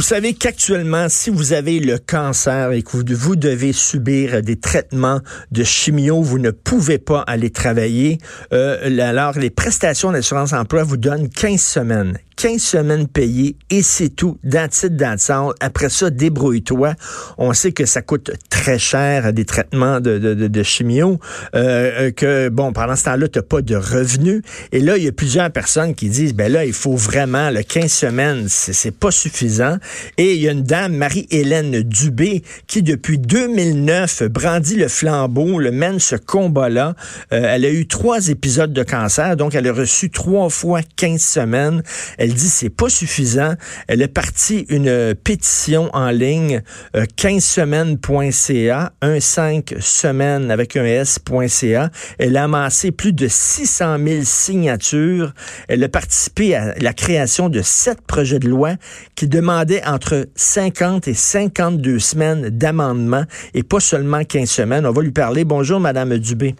Vous savez qu'actuellement, si vous avez le cancer et que vous, devez subir des traitements de chimio, vous ne pouvez pas aller travailler. Euh, alors, les prestations d'assurance emploi vous donnent 15 semaines. 15 semaines payées et c'est tout, dans le Après ça, débrouille-toi. On sait que ça coûte très cher des traitements de, de, de, chimio, euh, euh, que, bon, pendant ce temps-là, tu n'as pas de revenus. Et là, il y a plusieurs personnes qui disent, ben là, il faut vraiment, le 15 semaines, c'est pas suffisant. Et il y a une dame, Marie-Hélène Dubé, qui depuis 2009 brandit le flambeau, le mène ce combat-là. Euh, elle a eu trois épisodes de cancer, donc elle a reçu trois fois 15 semaines. Elle elle dit c'est pas suffisant. Elle est partie une pétition en ligne 15semaines.ca, 15 semaines avec un s.ca. Elle a amassé plus de 600 000 signatures. Elle a participé à la création de sept projets de loi qui demandaient entre 50 et 52 semaines d'amendement et pas seulement 15 semaines. On va lui parler. Bonjour, Madame Dubé.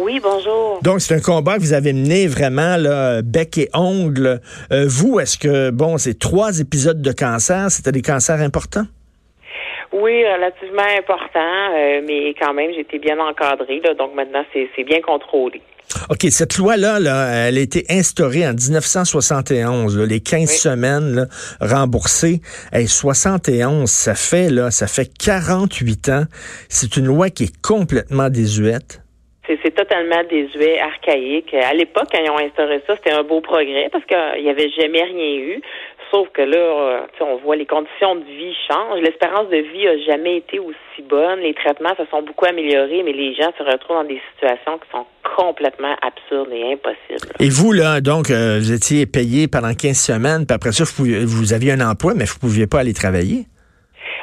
Oui, bonjour. Donc, c'est un combat que vous avez mené vraiment, là, bec et ongle. Euh, vous, est-ce que, bon, ces trois épisodes de cancer, c'était des cancers importants? Oui, relativement importants, euh, mais quand même, j'étais bien encadrée, donc maintenant, c'est bien contrôlé. OK, cette loi-là, là, elle a été instaurée en 1971, les 15 semaines remboursées. Et 71, ça fait là, ça fait 48 ans. C'est une loi qui est complètement désuète. C'est totalement désuet, archaïque. À l'époque, quand ils ont instauré ça, c'était un beau progrès parce qu'il n'y avait jamais rien eu. Sauf que là, euh, on voit les conditions de vie changent. L'espérance de vie a jamais été aussi bonne. Les traitements se sont beaucoup améliorés, mais les gens se retrouvent dans des situations qui sont complètement absurdes et impossibles. Et vous, là, donc, euh, vous étiez payé pendant 15 semaines, puis après ça, vous, vous aviez un emploi, mais vous ne pouviez pas aller travailler?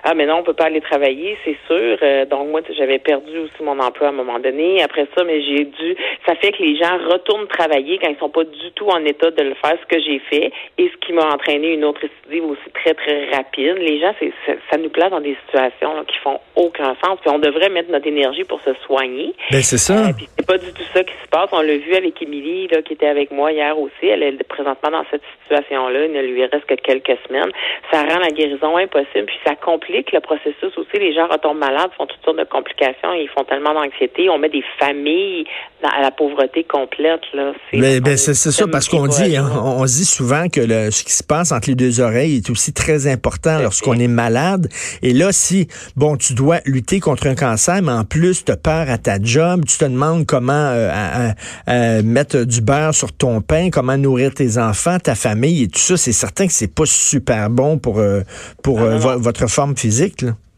Ah, mais non, on peut pas aller travailler, c'est sûr. Euh, donc moi, j'avais perdu aussi mon emploi à un moment donné. Après ça, mais j'ai dû. Ça fait que les gens retournent travailler quand ils sont pas du tout en état de le faire, ce que j'ai fait, et ce qui m'a entraîné une autre récidive aussi très très rapide. Les gens, c'est ça, nous place dans des situations qui font aucun sens. Puis on devrait mettre notre énergie pour se soigner. Ben c'est ça. Euh, puis c'est pas du tout ça qui se passe. On l'a vu avec Émilie là, qui était avec moi hier aussi. Elle est présentement dans cette situation-là. Il ne lui reste que quelques semaines. Ça rend la guérison impossible, puis ça complique le processus aussi. Les gens retombent malades, font toutes sortes de complications, ils font tellement d'anxiété. On met des familles à la pauvreté complète. Là. Ben, ben c'est, ça, parce qu'on dit, hein, on, dit souvent que le, ce qui se passe entre les deux oreilles est aussi très important lorsqu'on est malade. Et là, si, bon, tu dois lutter contre un cancer, mais en plus, tu as peur à ta job, tu te demandes comment euh, mettre du beurre sur ton pain, comment nourrir tes enfants, ta famille et tout ça, c'est certain que c'est pas super bon pour, euh, pour euh, votre forme physique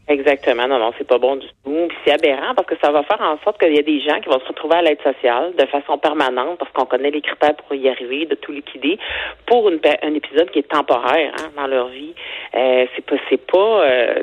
Exactement. Non, non, c'est pas bon du tout. C'est aberrant parce que ça va faire en sorte qu'il y a des gens qui vont se retrouver à l'aide sociale de façon permanente parce qu'on connaît les critères pour y arriver, de tout liquider pour un épisode qui est temporaire hein, dans leur vie. Euh, c'est pas, pas euh,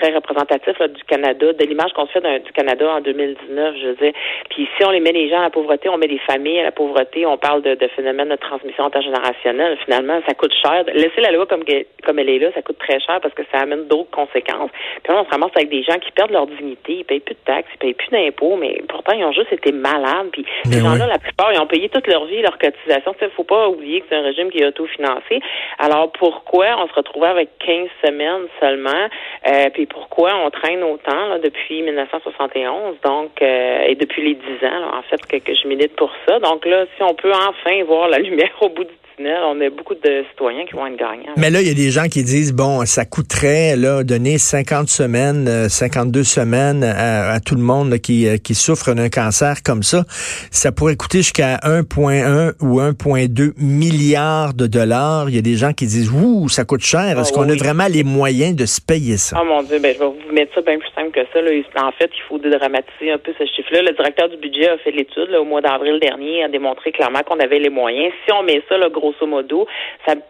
très représentatif du Canada, de l'image qu'on se fait du Canada en 2019, je veux dire. Puis si on les met les gens à la pauvreté, on met les familles à la pauvreté, on parle de, de phénomènes de transmission intergénérationnelle, finalement, ça coûte cher. Laisser la loi comme, comme elle est là, ça coûte très cher parce que ça amène d'autres conséquences. Puis là, on se ramasse avec des gens qui perdent leur dignité, ils payent plus de taxes, ils payent plus d'impôts, mais pourtant, ils ont juste été malades. Puis ces gens-là, la plupart, ils ont payé toute leur vie leur cotisation. Il faut pas oublier que c'est un régime qui est autofinancé. Alors pourquoi on se retrouvait avec 15 semaines seulement? Euh, puis pourquoi on traîne autant là, depuis 1971, donc euh, et depuis les 10 ans, en fait, que, que je milite pour ça. Donc là, si on peut enfin voir la lumière au bout du on a beaucoup de citoyens qui vont être gagnants. Mais là, il y a des gens qui disent, bon, ça coûterait là, donner 50 semaines, 52 euh, semaines à, tout le monde qui, euh, qui souffre d'un cancer comme ça. Ça pourrait coûter jusqu'à 1,1 ou 1,2 milliards de dollars. Il y a des gens qui disent, ouh, ça coûte cher. Est-ce ah qu'on a vraiment les moyens de se payer ça? Oh mon Dieu, ben, je vais vous mettre ça bien plus simple que ça. Là. En fait, il faut dédramatiser un peu ce chiffre-là. Le directeur du budget a fait l'étude au mois d'avril dernier, a démontré clairement qu'on avait les moyens. Si on met ça, là, gros grosso modo,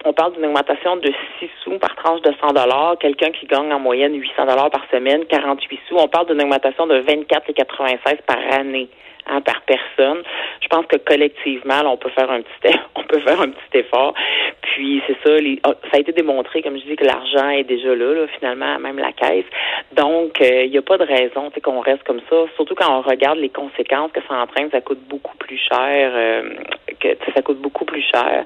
on parle d'une augmentation de 6 sous par tranche de 100 dollars. Quelqu'un qui gagne en moyenne 800 dollars par semaine, 48 sous, on parle d'une augmentation de 24,96 par année. Hein, par personne. Je pense que collectivement, on peut faire un petit on peut faire un petit effort. Puis c'est ça, ah, ça a été démontré, comme je dis, que l'argent est déjà là, finalement, même la caisse. Donc, il euh, n'y a pas de raison qu'on reste comme ça. Surtout quand on regarde les conséquences que ça entraîne, ça coûte beaucoup plus cher euh, que ça coûte beaucoup plus cher.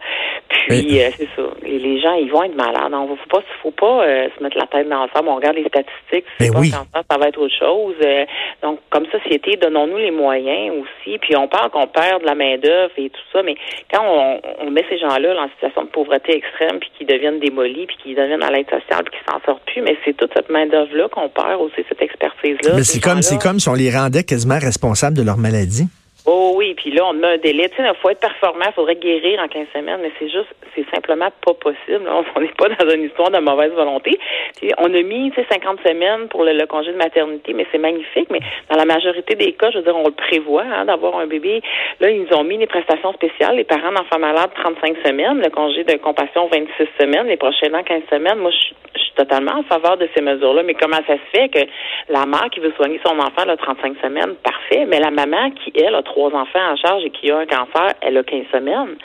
Puis, euh, c'est ça. Les, gens, ils vont être malades. Il ne faut pas, faut pas euh, se mettre la tête dans le sable. On regarde les statistiques. c'est pas oui. cancer, ça va être autre chose. donc, comme société, donnons-nous les moyens aussi. Puis, on parle qu'on perd de la main-d'œuvre et tout ça, mais quand on, on met ces gens-là en situation de pauvreté extrême, puis qu'ils deviennent démolis, puis qu'ils deviennent à l'aide sociale, puis qu'ils s'en sortent plus, mais c'est toute cette main-d'œuvre-là qu'on perd aussi, cette expertise-là. Mais c'est comme, c'est comme si on les rendait quasiment responsables de leur maladie. Oh oui, puis là, on met un délai. Tu sais, il faut être performant, il faudrait guérir en 15 semaines, mais c'est juste, c'est simplement pas possible. On n'est pas dans une histoire de mauvaise volonté. Puis on a mis, tu sais, 50 semaines pour le, congé de maternité, mais c'est magnifique, mais dans la majorité des cas, je veux dire, on le prévoit, hein, d'avoir un bébé. Là, ils nous ont mis des prestations spéciales, les parents d'enfants malades, 35 semaines, le congé de compassion, 26 semaines, les prochains ans, 15 semaines. Moi, je, je suis totalement en faveur de ces mesures-là, mais comment ça se fait que la mère qui veut soigner son enfant, là, 35 semaines, parfait, mais la maman qui, elle, a trois enfants en charge et qui a un cancer, elle a 15 semaines.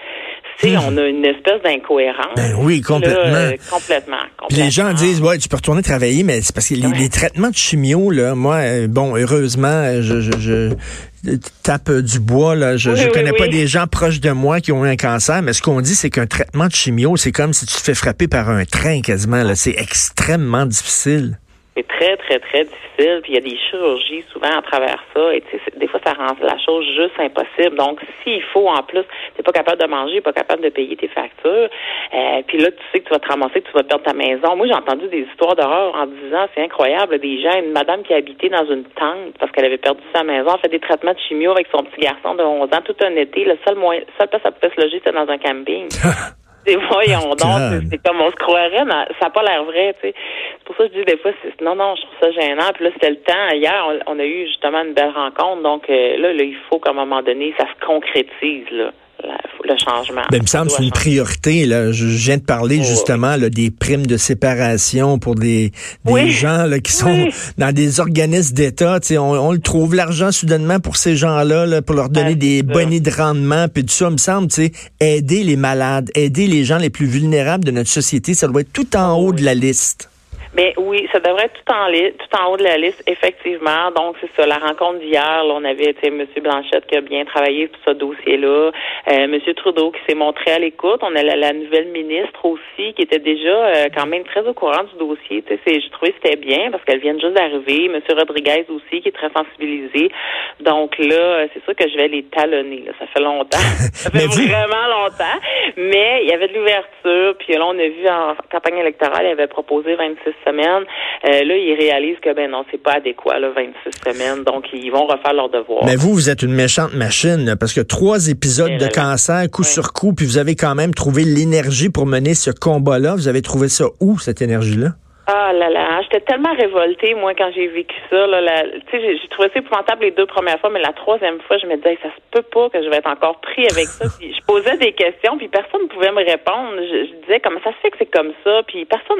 Hmm. on a une espèce d'incohérence. Ben oui, complètement. Euh, complètement, les gens disent, ouais, tu peux retourner travailler, mais c'est parce que les, traitements de chimio, là, moi, euh, bon, heureusement, je, je, je tape du bois, là. Je, je connais pas des gens proches de moi qui ont eu un cancer, mais ce qu'on dit, c'est qu'un traitement de chimio, c'est comme si tu te fais frapper par un train quasiment, là. C'est extrêmement difficile. C'est très, très, très difficile. Puis il y a des chirurgies souvent à travers ça. Et des fois, ça rend la chose juste impossible. Donc, s'il faut, en plus, t'es pas capable de manger, pas capable de payer tes factures, euh, puis là, tu sais que tu vas te ramasser, que tu vas perdre ta maison. Moi, j'ai entendu des histoires d'horreur en disant, c'est incroyable, des gens, une madame qui habitait dans une tente parce qu'elle avait perdu sa maison, fait des traitements de chimio avec son petit garçon de 11 ans tout un été. Le seul moyen, seul place à pouvait se loger, c'était dans un camping. des voyons donc, c'est comme on se croirait, mais ça n'a pas l'air vrai, tu sais. C'est pour ça que je dis des fois, c'est, non, non, je trouve ça gênant. Puis là, c'était le temps. Hier, on, a eu justement une belle rencontre, donc euh, là, là, il faut qu'à un moment donné, ça se concrétise, là le changement. Ben, il me semble que c'est une priorité. Là. Je viens de parler oh, justement là, des primes de séparation pour des, des gens là, qui sont dans des organismes d'État. On, on le trouve, l'argent soudainement pour ces gens-là, là, pour leur donner des bonnets de rendement, puis tout ça, il me semble, aider les malades, aider les gens les plus vulnérables de notre société, ça doit être tout en haut de la liste. Mais oui, ça devrait être tout en tout en haut de la liste, effectivement. Donc, c'est ça, la rencontre d'hier, on avait M. Blanchette qui a bien travaillé sur ce dossier-là, euh, M. Trudeau qui s'est montré à l'écoute. On a la, nouvelle ministre aussi qui était déjà euh, quand même très au courant du dossier. Tu sais, je trouvais que c'était bien parce qu'elle vient juste d'arriver. M. Rodriguez aussi qui est très sensibilisé. Donc là, c'est sûr que je vais les talonner. Ça fait longtemps. ça fait vraiment longtemps. Mais il y avait de l'ouverture. Puis là, on a vu en campagne électorale, il avait proposé 26 semaines. Euh, là, ils réalisent que ben non, c'est pas adéquat, là, 26 semaines. Donc, ils vont refaire leur devoir. Mais vous, vous êtes une méchante machine, parce que trois épisodes de cancer, coup sur coup, puis vous avez quand même trouvé l'énergie pour mener ce combat-là. Vous avez trouvé ça où, cette énergie-là? Ah là là, j'étais tellement révoltée, moi, quand j'ai vécu ça. Là, tu sais, j'ai trouvé ça épouvantable les deux premières fois, mais la troisième fois, je me disais, ça se peut pas que je vais être encore pris avec ça. Puis je posais des questions, puis personne ne pouvait me répondre. Je, disais, comment ça se fait que c'est comme ça? Puis personne...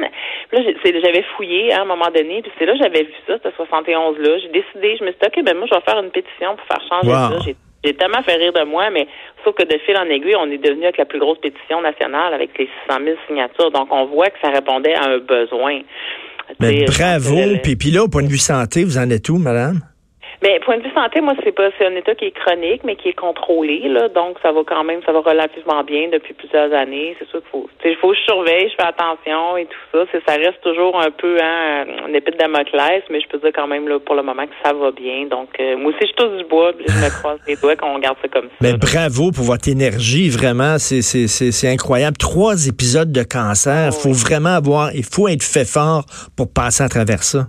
Là, j'avais fouillé hein, à un moment donné, puis c'est là j'avais vu ça, ce 71-là. J'ai décidé, je me suis dit, OK, ben moi, je vais faire une pétition pour faire changer ça. J'ai tellement fait rire de moi, mais sauf que de fil en aiguille, on est devenu avec la plus grosse pétition nationale avec les 600 000 signatures. Donc, on voit que ça répondait à un besoin. Mais bravo. Puis, puis là, au point de vue santé, vous en êtes où, madame? Mais point de vue santé, moi, c'est pas c'est un état qui est chronique, mais qui est contrôlé, là. Donc, ça va quand même, ça va relativement bien depuis plusieurs années. C'est sûr qu'il faut, il faut que je surveille, je fais attention et tout ça. ça reste toujours un peu hein, une épée de Damoclès, mais je peux dire quand même là, pour le moment que ça va bien. Donc, euh, moi aussi, je touche du bois, puis je me croise les doigts qu'on garde ça comme ça. Mais bravo pour votre énergie, vraiment, c'est c'est incroyable. Trois épisodes de cancer, il oh, faut vraiment avoir, il faut être fait fort pour passer à travers ça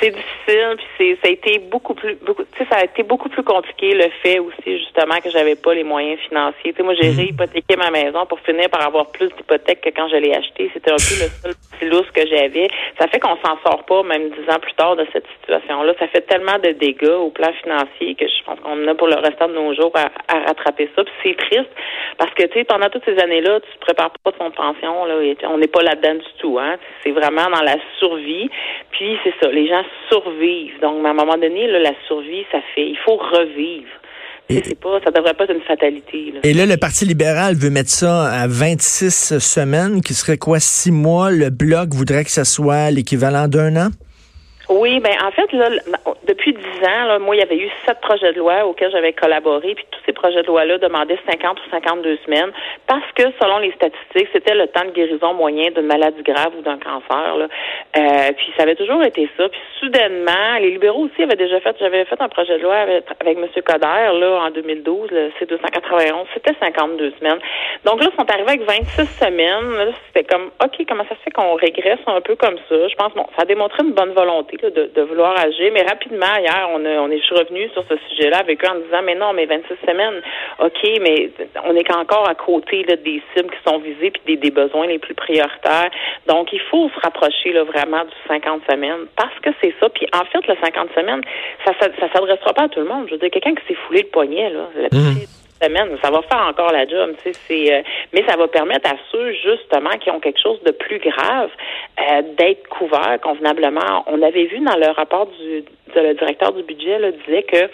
c'est difficile, puis c'est ça a été beaucoup plus beaucoup ça a été beaucoup plus compliqué le fait aussi justement que j'avais pas les moyens financiers. Tu sais moi j'ai mmh. réhypothéqué ma maison pour finir par avoir plus d'hypothèques que quand je l'ai acheté, c'était un peu le seul petit lousse que j'avais. Ça fait qu'on s'en sort pas même dix ans plus tard de cette situation là, ça fait tellement de dégâts au plan financier que je pense qu'on a pour le restant de nos jours à, rattraper ça. Puis c'est triste parce que tu sais pendant toutes ces années-là, tu te prépares pas de ton pension là, on n'est pas là-dedans du tout hein. C'est vraiment dans la survie. Puis c'est ça, les gens survivre. Donc, à un moment donné, la survie, ça fait, il faut revivre. Et, pas, ça devrait pas être une fatalité. Et là, le Parti libéral veut mettre ça à 26 semaines, qui serait quoi, six mois? Le Bloc voudrait que ça soit l'équivalent d'un an? Oui, ben en fait, là, depuis dix ans, là, moi, il y avait eu sept projets de loi auxquels j'avais collaboré, puis tous ces projets de loi-là demandaient 50 ou 52 semaines, parce que selon les statistiques, c'était le temps de guérison moyen d'une maladie grave ou d'un cancer. Là. Euh, puis ça avait toujours été ça. Puis soudainement, les libéraux aussi avaient déjà fait, j'avais fait un projet de loi avec, avec M. Coder là, en 2012, le C291, c'était 52 semaines. Donc là, ils sont arrivés avec 26 semaines. C'était comme, OK, comment ça se fait qu'on régresse un peu comme ça? Je pense, bon, ça a démontré une bonne volonté de, vouloir agir. Mais rapidement, hier, on, on est revenu sur ce sujet-là avec eux en disant, mais non, mais 26 semaines, OK, mais on est encore à côté là, des cibles qui sont visées puis des, besoins les plus prioritaires. Donc, il faut se rapprocher là, vraiment du 50 semaines parce que c'est ça. Puis en fait, le 50 semaines, ça ne s'adressera pas à tout le monde. Je veux dire, quelqu'un qui s'est foulé le poignet, là, mmh semaine, ça va faire encore la job, tu sais, c'est, euh, mais ça va permettre à ceux justement qui ont quelque chose de plus grave euh, d'être couverts convenablement. On avait vu dans le rapport du le directeur du budget là, disait que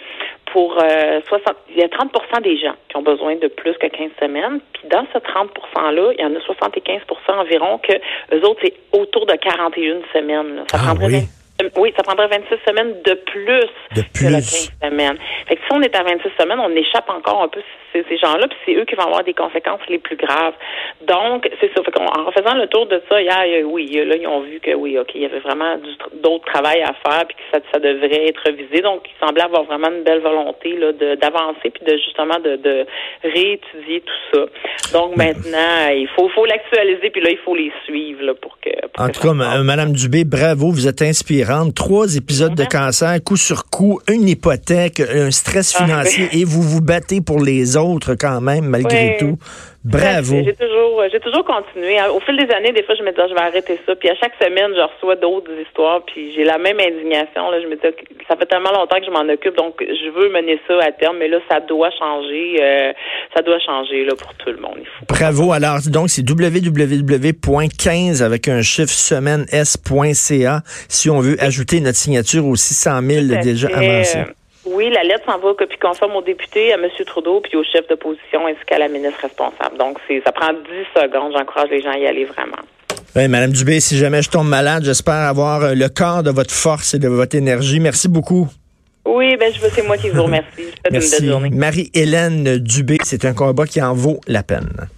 pour euh, 60, il y a 30% des gens qui ont besoin de plus que 15 semaines, puis dans ce 30% là, il y en a 75% environ que eux autres c'est autour de 41 semaines. Là. Ça ah, prendrait oui, ça prendrait 26 semaines de plus, de plus. que 15 semaines. Fait que si on est à 26 semaines, on échappe encore un peu ces, ces gens-là, puis c'est eux qui vont avoir des conséquences les plus graves. Donc, c'est ça. Fait en faisant le tour de ça, hier, oui, là, ils ont vu que oui, OK, il y avait vraiment d'autres travail à faire, puis que ça, ça devrait être visé. Donc, il semblait avoir vraiment une belle volonté là, d'avancer, puis de justement de, de réétudier tout ça. Donc maintenant, il faut, faut l'actualiser, puis là, il faut les suivre là, pour que. en tout cas, Madame Dubé, bravo, vous êtes inspirée trois épisodes de cancer, coup sur coup, une hypothèque, un stress ah, financier, et vous vous battez pour les autres quand même, malgré tout. Bravo. J'ai toujours, j'ai toujours continué. Au fil des années, des fois, je me disais, ah, je vais arrêter ça. Puis à chaque semaine, je reçois d'autres histoires. Puis j'ai la même indignation. Là. Je me dis, ça fait tellement longtemps que je m'en occupe, donc je veux mener ça à terme. Mais là, ça doit changer. Euh, ça doit changer là pour tout le monde. Bravo. Alors, donc, c'est www.15 avec un chiffre semaine s.ca si on veut ajouter notre signature aux 600 000 déjà avancés. Oui, la lettre s'envoie copie conforme au député, à M. Trudeau, puis au chef d'opposition ainsi qu'à la ministre responsable. Donc, c'est ça prend 10 secondes. J'encourage les gens à y aller vraiment. Oui, Madame Dubé, si jamais je tombe malade, j'espère avoir euh, le corps de votre force et de votre énergie. Merci beaucoup. Oui, ben c'est moi qui vous remercie. Merci. Une belle journée. Marie-Hélène Dubé, c'est un combat qui en vaut la peine.